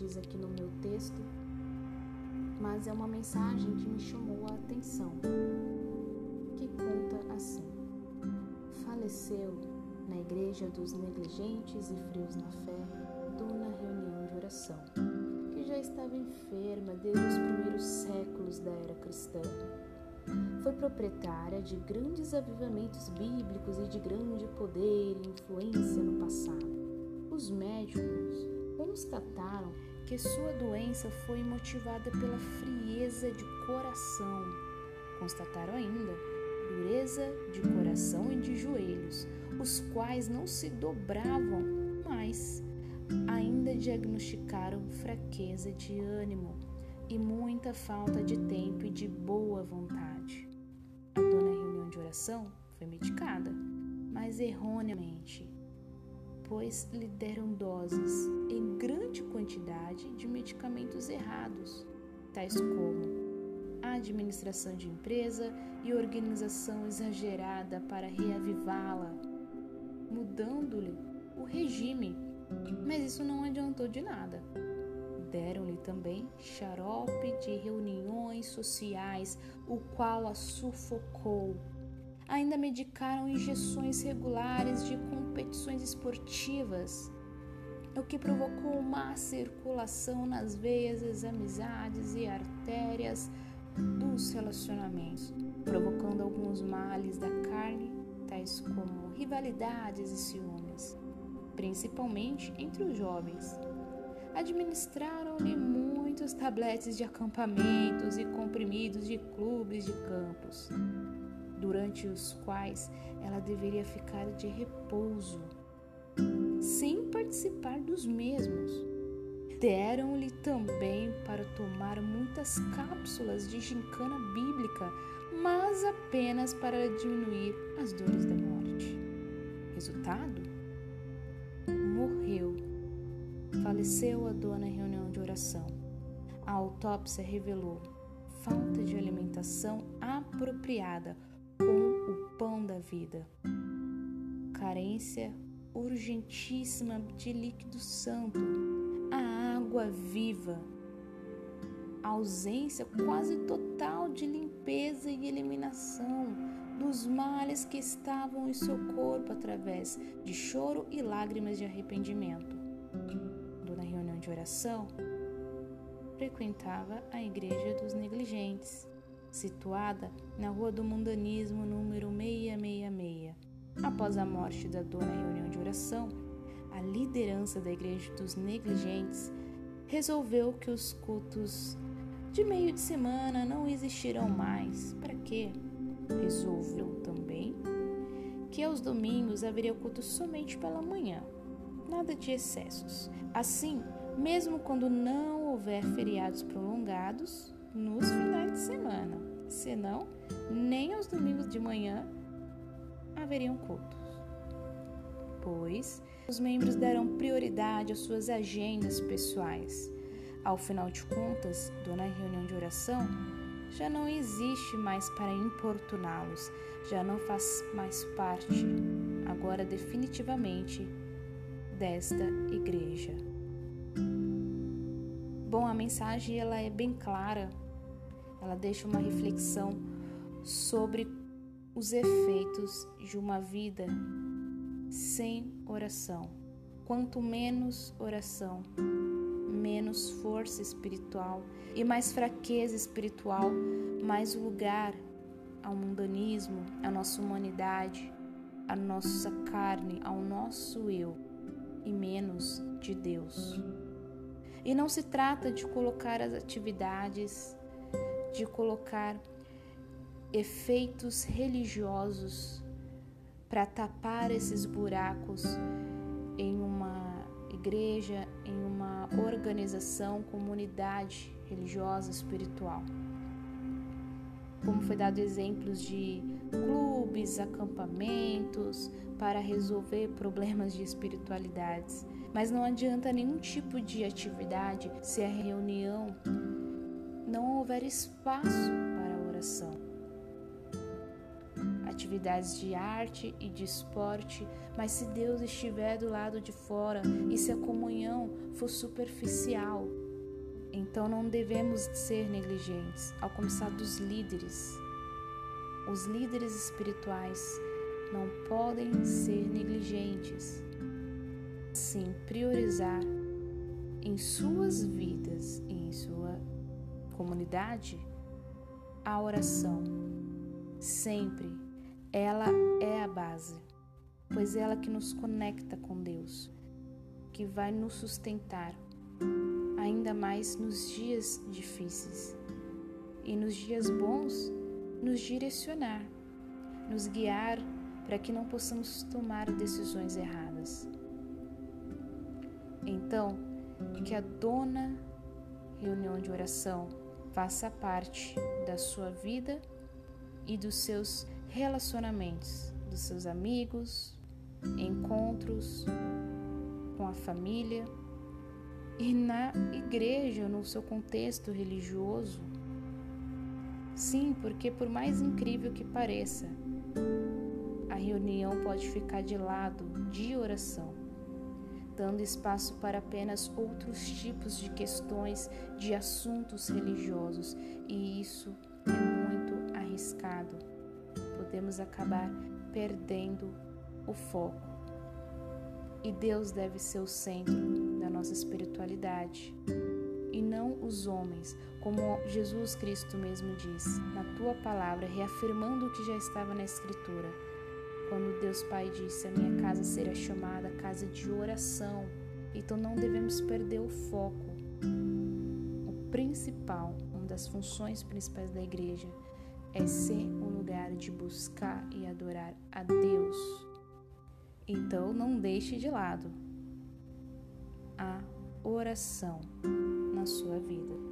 diz aqui no meu texto, mas é uma mensagem que me chamou a atenção, que conta assim: Faleceu na igreja dos negligentes e frios na fé, dona reunião de oração, que já estava enferma desde os primeiros séculos da era cristã. Foi proprietária de grandes avivamentos bíblicos e de grande poder e influência no passado. Os médicos constataram que sua doença foi motivada pela frieza de coração. Constataram ainda dureza de coração e de joelhos, os quais não se dobravam, mas ainda diagnosticaram fraqueza de ânimo e muita falta de tempo e de boa vontade. A dona reunião de oração foi medicada, mas erroneamente, pois lhe deram doses em grande quantidade de medicamentos errados, tais como a administração de empresa e organização exagerada para reavivá-la, mudando-lhe o regime. Mas isso não adiantou de nada. Deram-lhe também xarope de reuniões sociais, o qual a sufocou. Ainda medicaram injeções regulares de competições esportivas, o que provocou má circulação nas veias amizades e artérias dos relacionamentos, provocando alguns males da carne, tais como rivalidades e ciúmes, principalmente entre os jovens. Administraram-lhe muitos tabletes de acampamentos e comprimidos de clubes de campos, durante os quais ela deveria ficar de repouso, sem participar dos mesmos Deram-lhe também para tomar muitas cápsulas de gincana bíblica, mas apenas para diminuir as dores da morte. Resultado? Morreu. Faleceu a dona em reunião de oração. A autópsia revelou falta de alimentação apropriada da vida, carência urgentíssima de líquido santo. Água viva, ausência quase total de limpeza e eliminação dos males que estavam em seu corpo através de choro e lágrimas de arrependimento. Dona reunião de oração, frequentava a Igreja dos Negligentes, situada na Rua do Mundanismo, número 666. Após a morte da Dona Reunião de Oração, a liderança da Igreja dos Negligentes resolveu que os cultos de meio de semana não existirão mais. Para quê? Resolveu também que aos domingos haveria culto somente pela manhã, nada de excessos. Assim, mesmo quando não houver feriados prolongados nos finais de semana, senão nem aos domingos de manhã haveriam cultos. Pois os membros deram prioridade às suas agendas pessoais. Ao final de contas, dona reunião de oração já não existe mais para importuná-los, já não faz mais parte, agora definitivamente, desta igreja. Bom, a mensagem ela é bem clara. Ela deixa uma reflexão sobre os efeitos de uma vida sem oração. Quanto menos oração, menos força espiritual e mais fraqueza espiritual, mais lugar ao mundanismo, à nossa humanidade, à nossa carne, ao nosso eu e menos de Deus. E não se trata de colocar as atividades, de colocar efeitos religiosos para tapar esses buracos em uma igreja, em uma organização, comunidade religiosa, espiritual. Como foi dado exemplos de clubes, acampamentos para resolver problemas de espiritualidades. Mas não adianta nenhum tipo de atividade se a reunião houver espaço para a oração atividades de arte e de esporte, mas se Deus estiver do lado de fora e se a comunhão for superficial, então não devemos ser negligentes, ao começar dos líderes. Os líderes espirituais não podem ser negligentes. Sim, priorizar em suas vidas e em sua comunidade a oração. Sempre ela é a base, pois é ela que nos conecta com Deus, que vai nos sustentar, ainda mais nos dias difíceis e nos dias bons, nos direcionar, nos guiar para que não possamos tomar decisões erradas. Então, que a dona reunião de oração faça parte da sua vida e dos seus relacionamentos, dos seus amigos, encontros com a família e na igreja, no seu contexto religioso. Sim, porque por mais incrível que pareça, a reunião pode ficar de lado de oração dando espaço para apenas outros tipos de questões, de assuntos religiosos, e isso é muito arriscado. Podemos acabar perdendo o foco. E Deus deve ser o centro da nossa espiritualidade e não os homens, como Jesus Cristo mesmo diz na tua palavra, reafirmando o que já estava na Escritura quando Deus Pai disse: A minha casa será chamada casa de oração. Então não devemos perder o foco. O principal, uma das funções principais da igreja, é ser um lugar de buscar e adorar a Deus. Então não deixe de lado a oração na sua vida.